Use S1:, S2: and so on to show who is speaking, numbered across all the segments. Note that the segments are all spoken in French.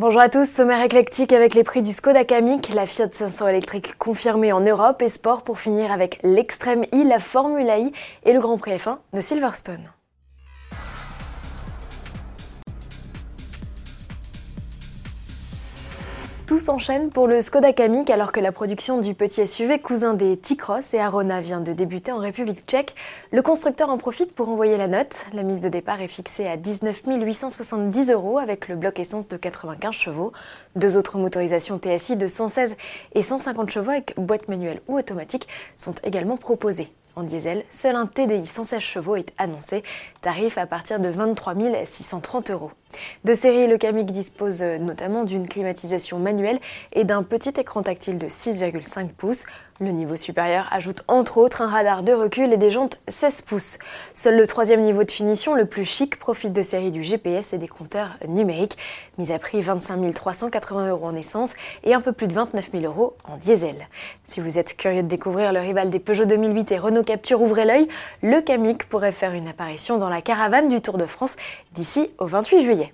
S1: Bonjour à tous, sommaire éclectique avec les prix du Skoda Kamiq, la Fiat 500 électrique confirmée en Europe et sport pour finir avec l'Extreme I, la Formula I et le Grand Prix F1 de Silverstone. Tout s'enchaîne pour le Skoda Kamiq alors que la production du petit SUV cousin des T-Cross et Arona vient de débuter en République tchèque. Le constructeur en profite pour envoyer la note. La mise de départ est fixée à 19 870 euros avec le bloc essence de 95 chevaux. Deux autres motorisations TSI de 116 et 150 chevaux avec boîte manuelle ou automatique sont également proposées. En diesel, seul un TDI 116 chevaux est annoncé, tarif à partir de 23 630 euros. De série, le Kamiq dispose notamment d'une climatisation manuelle et d'un petit écran tactile de 6,5 pouces. Le niveau supérieur ajoute entre autres un radar de recul et des jantes 16 pouces. Seul le troisième niveau de finition, le plus chic, profite de série du GPS et des compteurs numériques. Mise à prix 25 380 euros en essence et un peu plus de 29 000 euros en diesel. Si vous êtes curieux de découvrir le rival des Peugeot 2008 et Renault Capture, ouvrez l'œil. Le Kamiq pourrait faire une apparition dans la caravane du Tour de France d'ici au 28 juillet.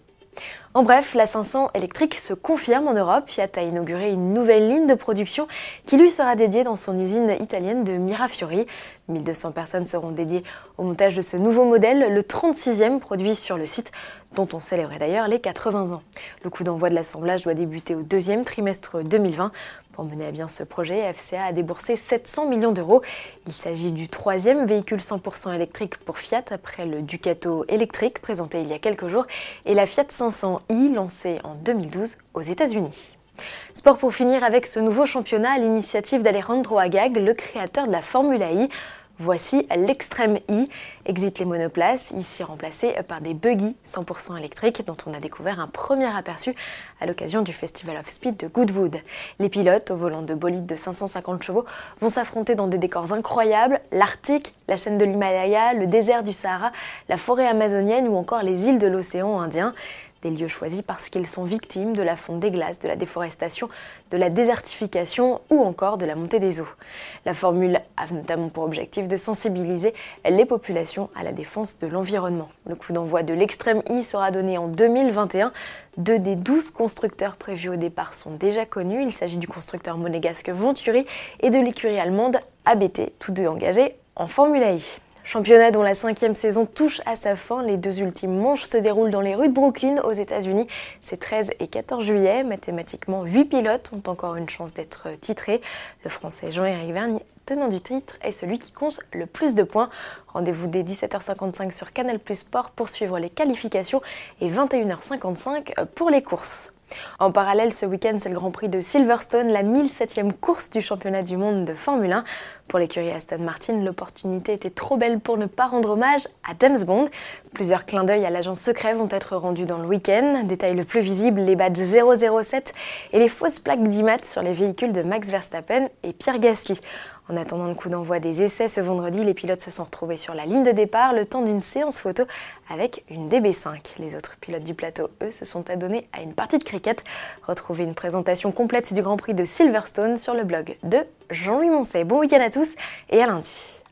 S1: En bref, la 500 électrique se confirme en Europe. Fiat a inauguré une nouvelle ligne de production qui lui sera dédiée dans son usine italienne de Mirafiori. 1200 personnes seront dédiées au montage de ce nouveau modèle, le 36e produit sur le site, dont on célébrait d'ailleurs les 80 ans. Le coup d'envoi de l'assemblage doit débuter au deuxième trimestre 2020. Pour mener à bien ce projet, FCA a déboursé 700 millions d'euros. Il s'agit du troisième véhicule 100% électrique pour Fiat après le Ducato électrique présenté il y a quelques jours et la Fiat 500i lancée en 2012 aux États-Unis. Sport pour finir avec ce nouveau championnat à l'initiative d'Alejandro Agag, le créateur de la Formula I. Voici l'extrême I, exit les monoplaces, ici remplacé par des buggy 100% électriques dont on a découvert un premier aperçu à l'occasion du Festival of Speed de Goodwood. Les pilotes au volant de bolides de 550 chevaux vont s'affronter dans des décors incroyables, l'Arctique, la chaîne de l'Himalaya, le désert du Sahara, la forêt amazonienne ou encore les îles de l'océan Indien des lieux choisis parce qu'ils sont victimes de la fonte des glaces, de la déforestation, de la désertification ou encore de la montée des eaux. La formule a notamment pour objectif de sensibiliser les populations à la défense de l'environnement. Le coup d'envoi de l'extrême I sera donné en 2021. Deux des douze constructeurs prévus au départ sont déjà connus. Il s'agit du constructeur monégasque Venturi et de l'écurie allemande ABT, tous deux engagés en Formule I. Championnat dont la cinquième saison touche à sa fin. Les deux ultimes manches se déroulent dans les rues de Brooklyn aux États-Unis. C'est 13 et 14 juillet. Mathématiquement, 8 pilotes ont encore une chance d'être titrés. Le français Jean-Éric Vergne, tenant du titre, est celui qui compte le plus de points. Rendez-vous dès 17h55 sur Canal Plus Sport pour suivre les qualifications et 21h55 pour les courses. En parallèle, ce week-end, c'est le Grand Prix de Silverstone, la 1007e course du championnat du monde de Formule 1. Pour l'écurie Aston Martin, l'opportunité était trop belle pour ne pas rendre hommage à James Bond. Plusieurs clins d'œil à l'agent secret vont être rendus dans le week-end. Détail le plus visible, les badges 007 et les fausses plaques d'IMAT sur les véhicules de Max Verstappen et Pierre Gasly. En attendant le coup d'envoi des essais ce vendredi, les pilotes se sont retrouvés sur la ligne de départ le temps d'une séance photo avec une DB5. Les autres pilotes du plateau, eux, se sont adonnés à une partie de cricket. Retrouvez une présentation complète du Grand Prix de Silverstone sur le blog de Jean-Louis Moncey. Bon week-end à tous et à lundi.